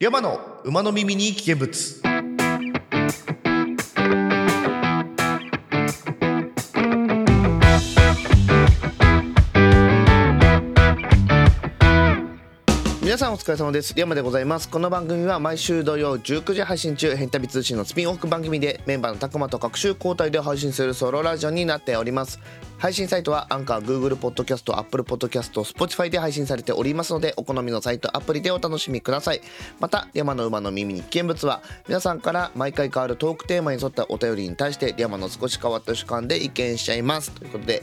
山の馬の耳に危険物。皆さんお疲れ様です。山でございます。この番組は毎週土曜19時配信中変旅通信のスピンオフ番組でメンバーのたくまと各週交代で配信するソロラジオになっております。配信サイトはアンカー Google ポッドキャスト Apple ポッドキャスト Spotify で配信されておりますのでお好みのサイトアプリでお楽しみください。また山の馬の耳に危険物は皆さんから毎回変わるトークテーマに沿ったお便りに対して山の少し変わった主観で意見しちゃいます。ということで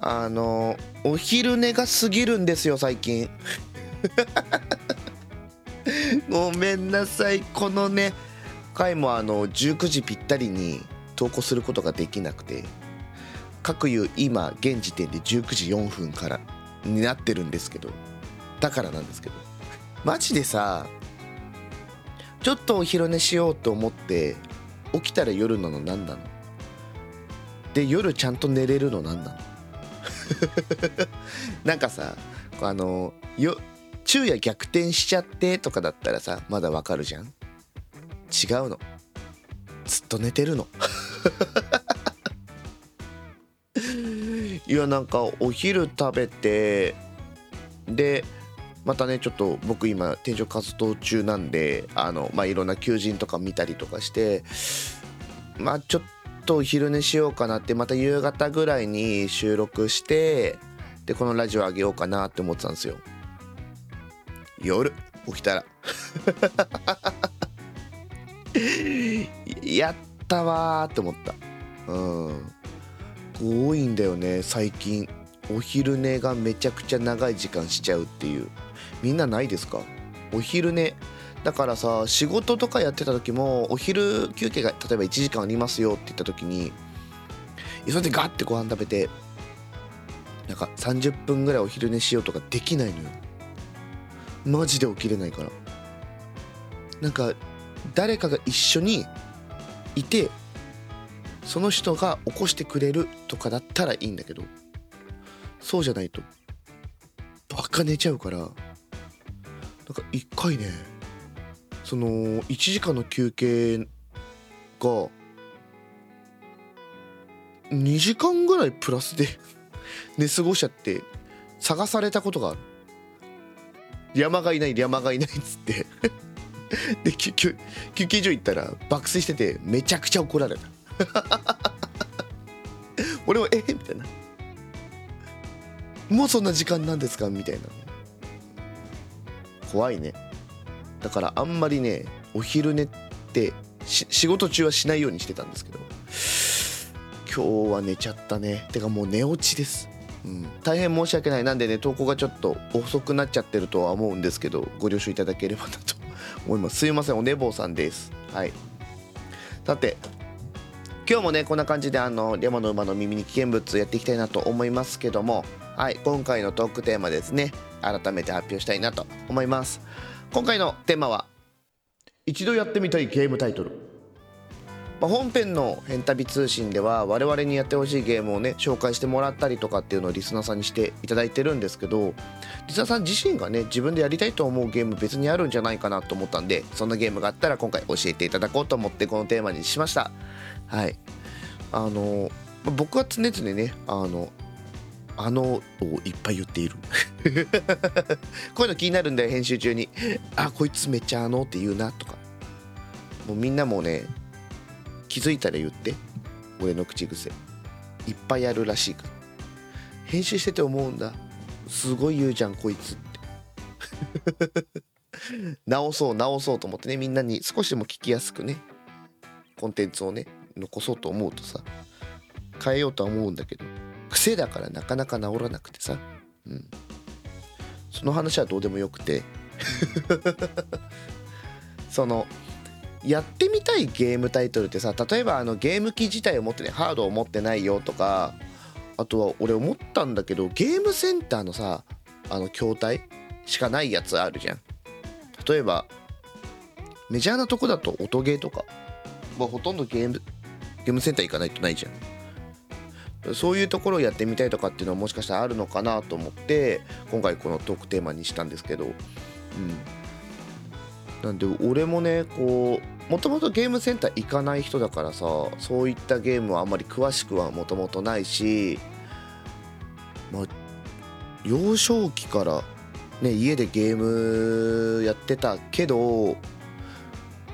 あのお昼寝が過ぎるんですよ最近。ごめんなさい。このね回もあの19時ぴったりに投稿することができなくて各言う今現時点で19時4分からになってるんですけどだからなんですけどマジでさちょっとお昼寝しようと思って起きたら夜なの何なの？で夜ちゃんと寝れるの何なの？なんかさあのよ昼夜逆転しちゃってとかだったらさまだわかるじゃん？違うの。ずっと寝てるの。いやなんかお昼食べてでまたねちょっと僕今転職活動中なんであのまあいろんな求人とか見たりとかしてまあちょっとお昼寝しようかなってまた夕方ぐらいに収録してでこのラジオあげようかなって思ってたんですよ。夜起きたら。やったわーって思った。うん。多いんだよね最近。お昼寝がめちゃくちゃ長い時間しちゃうっていう。みんなないですか？お昼寝。だからさ仕事とかやってた時もお昼休憩が例えば1時間ありますよって言った時に急いでガッてご飯食べてなんか30分ぐらいお昼寝しようとかできないのよ。マジで起きれないから。なんか誰かが一緒にいてその人が起こしてくれるとかだったらいいんだけど。そうじゃないとバカ寝ちゃうから。なんか一回ねその1時間の休憩が2時間ぐらいプラスで 寝過ごしちゃって探されたことがある山がいない山がいないっつって で休休休憩所行ったら爆睡しててめちゃくちゃ怒られた俺も「えみたいな「もうそんな時間なんですか?」みたいな怖いねだからあんまりねお昼寝って仕事中はしないようにしてたんですけど今日は寝ちゃったねてかもう寝落ちですうん、大変申し訳ない。なんでね投稿がちょっと遅くなっちゃってるとは思うんですけどご了承いただければなと思います。すいません。お寝坊さんです。はい。さて今日もねこんな感じであの山の馬の耳に危険物やっていきたいなと思いますけどもはい今回のトークテーマですね。改めて発表したいなと思います。今回のテーマは一度やってみたいゲームタイトルまあ、本編の「変旅通信」では我々にやってほしいゲームをね紹介してもらったりとかっていうのをリスナーさんにしていただいてるんですけどリスナーさん自身がね自分でやりたいと思うゲーム別にあるんじゃないかなと思ったんでそんなゲームがあったら今回教えていただこうと思ってこのテーマにしました。はい。あの僕は常々ねあのあのをいっぱい言っている。こういうの気になるんだよ編集中に。あこいつめっちゃあのって言うなとか。もうみんなもね気づいたら言って。俺の口癖。いっぱいあるらしいから。編集してて思うんだ。すごい言うじゃんこいつって。直そう直そうと思ってね。みんなに少しでも聞きやすくね。コンテンツをね残そうと思うとさ。変えようとは思うんだけど。癖だからなかなか治らなくてさ。うん。その話はどうでもよくて。そのやってみたいゲームタイトルってさ例えばあのゲーム機自体を持ってねハードを持ってないよとかあとは俺思ったんだけどゲームセンターのさあの筐体しかないやつあるじゃん。例えばメジャーなとこだと音ゲーとか、まあ、ほとんどゲームゲームセンター行かないとないじゃん。そういうところをやってみたいとかっていうのはもしかしたらあるのかなと思って今回このトークテーマにしたんですけど、うん、なんで俺もねこうもともとゲームセンター行かない人だからさそういったゲームはあんまり詳しくはもともとないしまあ幼少期からね家でゲームやってたけど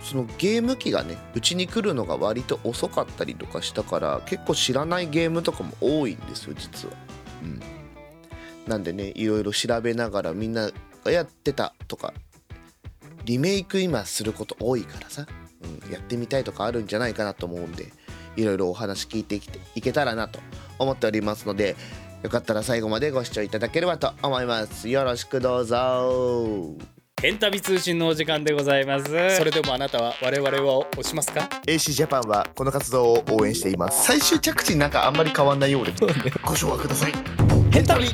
そのゲーム機がねうちに来るのが割と遅かったりとかしたから結構知らないゲームとかも多いんですよ実は。うん、なんでねいろいろ調べながらみんながやってたとかリメイク今すること多いからさ、うん、やってみたいとかあるんじゃないかなと思うんでいろいろお話聞いてきていけたらなと思っておりますのでよかったら最後までご視聴いただければと思います。よろしくどうぞ。ヘンタビ通信のお時間でございます。それでもあなたは我々を押しますか？AC ジャパンはこの活動を応援しています。最終着地なんかあんまり変わんないようで。ご唱和ください。ヘンタビ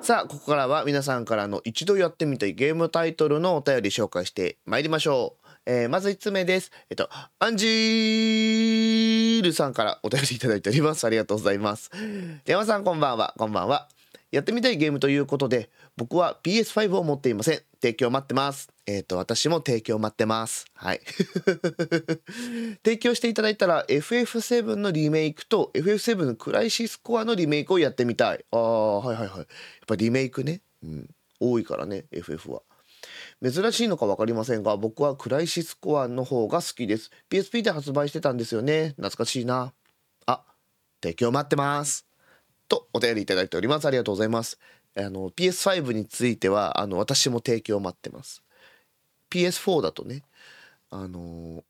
さあここからは皆さんからの一度やってみたいゲームタイトルのお便り紹介してまいりましょう、えー、まず1つ目です。えっとアンジールさんからお便りいただいております。ありがとうございます。山さんこんばんは。こんばんは。やってみたいゲームということで僕は PS5 を持っていません。提供待ってます。えっ、ー、と私も提供待ってます。はい。提供していただいたら FF7 のリメイクと FF7 のクライシスコアのリメイクをやってみたい。ああはいはいはい。やっぱリメイクね、うん、多いからね FF は。珍しいのか分かりませんが僕はクライシスコアの方が好きです。PSP で発売してたんですよね。懐かしいな。あ提供待ってます。とお便りいただいております。ありがとうございます。あの PS5 についてはあの私も提供待ってます。PS4 だとねあの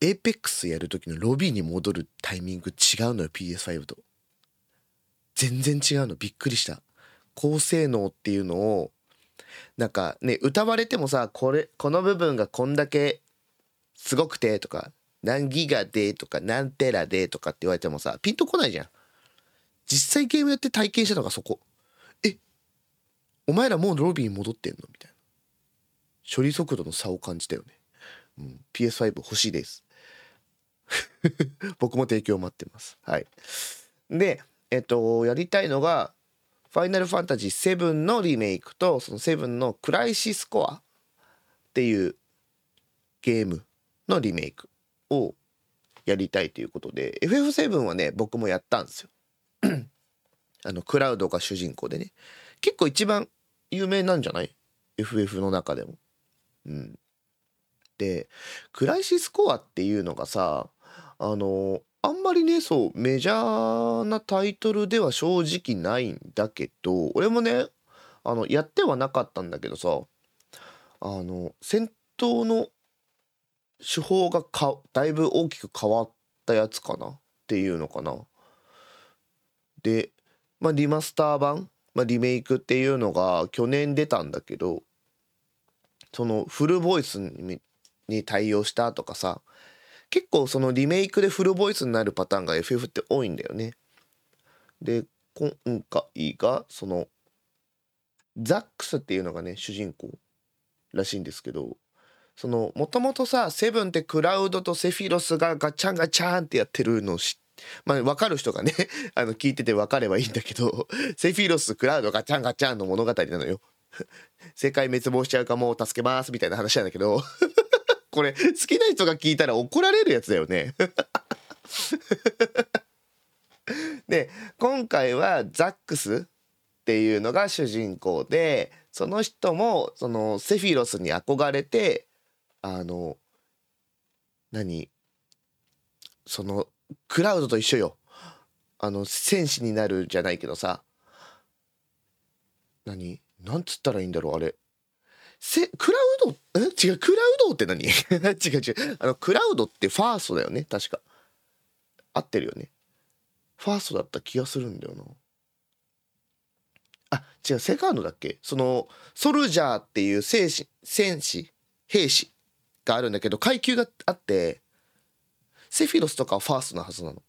エーペックスやる時のロビーに戻るタイミング違うのよ PS5 と。全然違うの。びっくりした。高性能っていうのをなんかね歌われてもさこれこの部分がこんだけすごくてとか何ギガでとか何テラでとかって言われてもさピンとこないじゃん。実際ゲームやって体験したのがそこ。えお前らもうロビーに戻ってんの？みたいな。処理速度の差を感じたよね、うん、PS5 欲しいです。僕も提供待ってます。はい。でえっとやりたいのがファイナルファンタジー7のリメイクとその7のクライシスコアっていうゲームのリメイクをやりたいということで FF7 はね僕もやったんですよ。あのクラウドが主人公でね結構一番有名なんじゃない ?FF の中でも。うん。でクライシスコアっていうのがさあのあんまりねそうメジャーなタイトルでは正直ないんだけど俺もねあのやってはなかったんだけどさあの戦闘の手法がかだいぶ大きく変わったやつかな？っていうのかな。で、まあ、リマスター版、まあ、リメイクっていうのが去年出たんだけどそのフルボイスに対応したとかさ結構そのリメイクでフルボイスになるパターンが FF って多いんだよね。で今回がそのザックスっていうのがね主人公らしいんですけどそのもともとさセブンってクラウドとセフィロスがガチャンガチャンってやってるのを知まあ分かる人がね あの聞いてて分かればいいんだけど セフィロスクラウドガチャンガチャンの物語なのよ。世界滅亡しちゃうかも助けますみたいな話なんだけど。これ好きな人が聞いたら怒られるやつだよね。で今回はザックスっていうのが主人公でその人もそのセフィロスに憧れてあの何？そのクラウドと一緒よ。あの戦士になるじゃないけどさ。何？なんつったらいいんだろうあれ。せクラウド？え？違うクラウドって何？違う違う。あのクラウドってファーストだよね。確か。合ってるよね。ファーストだった気がするんだよな。あ違うセカンドだっけ？そのソルジャーっていう戦士戦士兵士があるんだけど階級があってセフィロスとかはファーストなはずなの。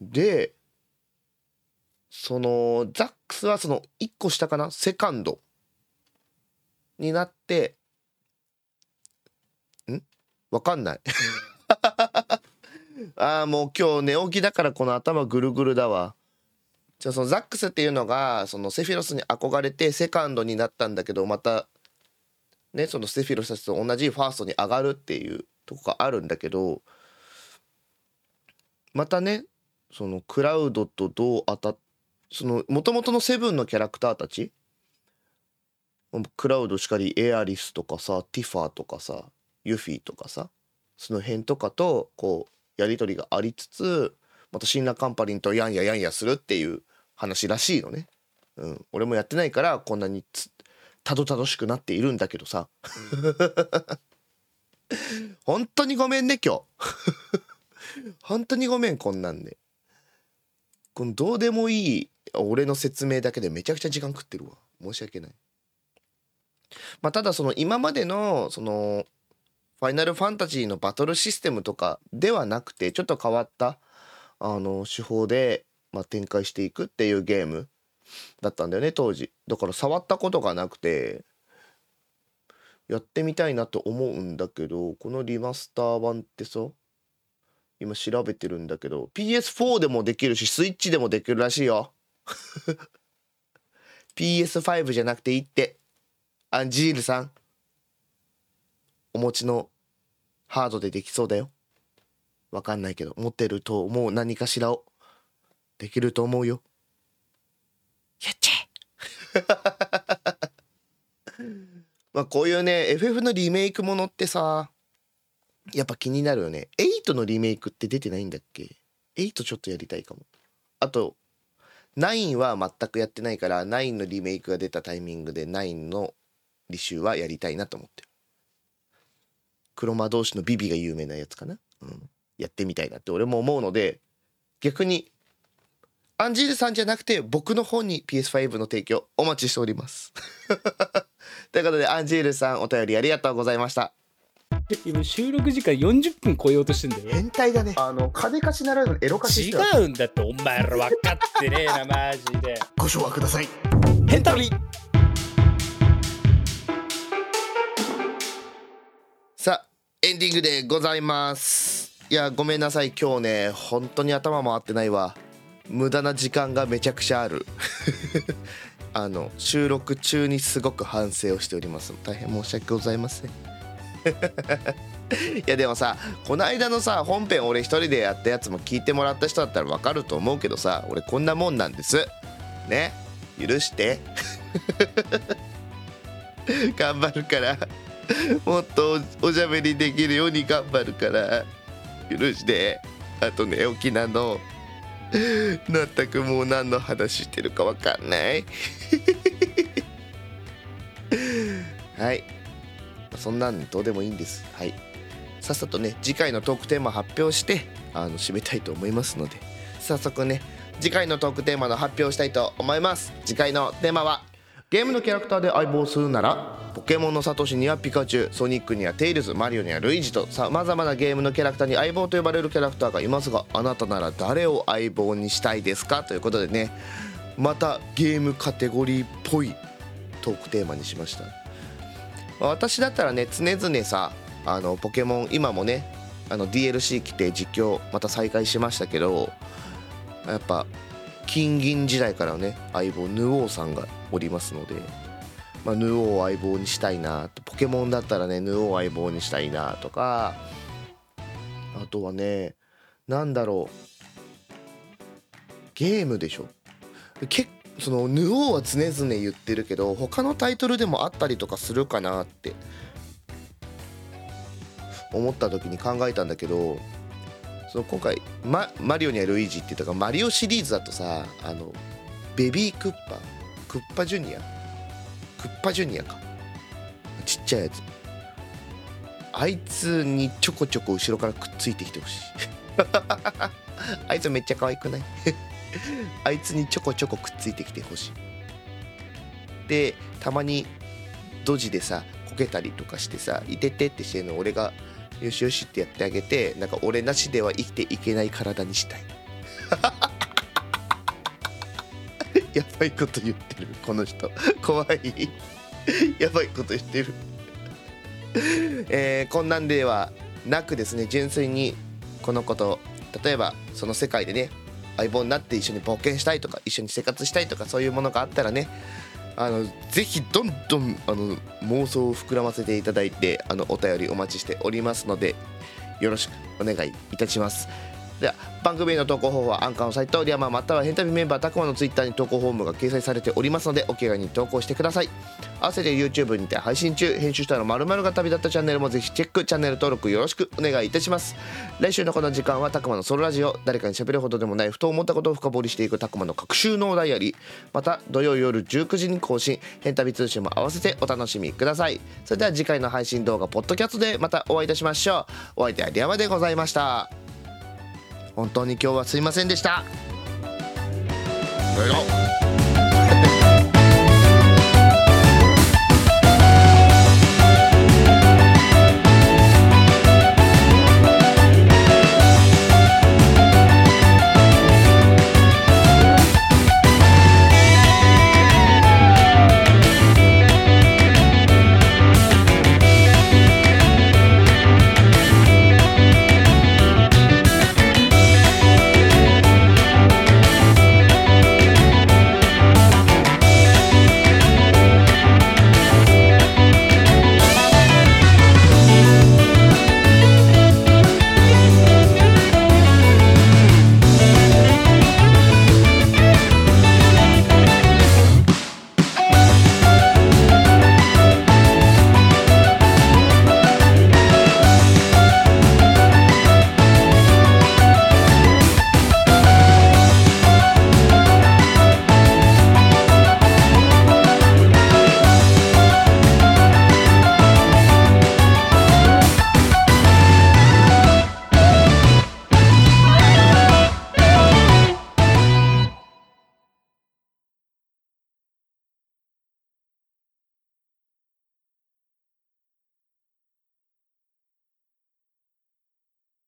でそのザックスはその1個下かな？セカンドになってん？わかんない。ああもう今日寝起きだからこの頭ぐるぐるだわ。じゃあそのザックスっていうのがそのセフィロスに憧れてセカンドになったんだけどまたねそのセフィロスたちと同じファーストに上がるっていうとこがあるんだけどまたねそのクラウドとどう当たっその元々のセブンのキャラクターたちクラウドしかりエアリスとかさティファーとかさユフィとかさその辺とかとこうやり取りがありつつまたシンナーカンパニーとやんややんやするっていう話らしいのね。うん、俺もやってないからこんなにたどたどしくなっているんだけどさ。本当にごめんね今日。本当にごめんこんなんで。このどうでもいい俺の説明だけでめちゃくちゃ時間食ってるわ。申し訳ない。まあ、ただその今までのそのファイナルファンタジーのバトルシステムとかではなくてちょっと変わったあの手法で、まあ、展開していくっていうゲームだったんだよね当時だから触ったことがなくてやってみたいなと思うんだけどこのリマスター版ってさ今調べてるんだけど PS4 でもできるしスイッチでもできるらしいよ。PS5 じゃなくていいって。アンジールさん。お持ちのハードでできそうだよ。わかんないけど持ってると思う。何かしらを。できると思うよ。やっちゃえ。まあこういうね FF のリメイクものってさやっぱ気になるよね。8のリメイクって出てないんだっけ？8ちょっとやりたいかも。あと9は全くやってないから9のリメイクが出たタイミングで9の履修はやりたいなと思ってる。黒魔同士のビビが有名なやつかな、うん、やってみたいなって俺も思うので逆にアンジールさんじゃなくて僕の方に PS5 の提供お待ちしております。ということでアンジールさんお便りありがとうございました。今収録時間40分超えようとしてんだよ変態だね。あの金貸しならぬエロ貸し違うんだってお前ら分かってねえなマジで。ご唱和ください。変態さあエンディングでございます。いやごめんなさい。今日ね本当に頭回ってないわ。無駄な時間がめちゃくちゃある。あの収録中にすごく反省をしております。大変申し訳ございませんいやでもさこの間のさ本編俺一人でやったやつも聞いてもらった人だったら分かると思うけどさ俺こんなもんなんです。ね？許して。頑張るから。もっとおしゃべりできるように頑張るから。許して。あと寝起きなの。全くもう何の話してるか分かんないはい。そんなんどうでもいいんです。はい。さっさとね次回のトークテーマ発表してあの締めたいと思いますので。早速ね次回のトークテーマの発表したいと思います。次回のテーマはゲームのキャラクターで相棒するならポケモンのサトシにはピカチュウソニックにはテイルズマリオにはルイージとさまざまなゲームのキャラクターに相棒と呼ばれるキャラクターがいますがあなたなら誰を相棒にしたいですか？ということでねまたゲームカテゴリーっぽいトークテーマにしました。私だったらね常々さあのポケモン今もねあの DLC 来て実況また再開しましたけどやっぱ金銀時代からね相棒ヌオーさんがおりますので、まあ、ヌオーを相棒にしたいなポケモンだったらねヌオー相棒にしたいなとかあとはね何だろうゲームでしょ。結そのヌオーは常々言ってるけど他のタイトルでもあったりとかするかなって。思った時に考えたんだけどその今回、ママリオにはルイージって言ったからマリオシリーズだとさあのベビークッパクッパジュニアクッパジュニアか。ちっちゃいやつ。あいつにちょこちょこ後ろからくっついてきてほしい。あいつめっちゃ可愛くない？あいつにちょこちょこくっついてきてほしい。でたまにドジでさこけたりとかしてさ「いてて」ってしてるの俺が「よしよし」ってやってあげてなんか俺なしでは生きていけない体にしたい。やばいこと言ってるこの人。怖い。やばいこと言ってる。えー、こんなんではなくですね純粋にこのこと例えばその世界でね相棒になって一緒に冒険したいとか一緒に生活したいとかそういうものがあったらねあのぜひどんどんあの妄想を膨らませていただいてあのお便りお待ちしておりますのでよろしくお願いいたします。では番組への投稿方法はアンカーのサイトリアマまたはヘンタビメンバーたくまのツイッターに投稿フォームが掲載されておりますのでお気軽に投稿してください。合わせて YouTube にて配信中編集したの〇〇が旅立ったチャンネルもぜひチェックチャンネル登録よろしくお願いいたします。来週のこの時間はたくまのソロラジオ。誰かに喋るほどでもないふと思ったことを深掘りしていくたくまの各週のダイアリー。また土曜夜19時に更新ヘンタビ通信も合わせてお楽しみください。それでは次回の配信動画ポッドキャストでまたお会いいたしましょう。お相手はリアマでございました。本当に今日はすいませんでした。どうぞ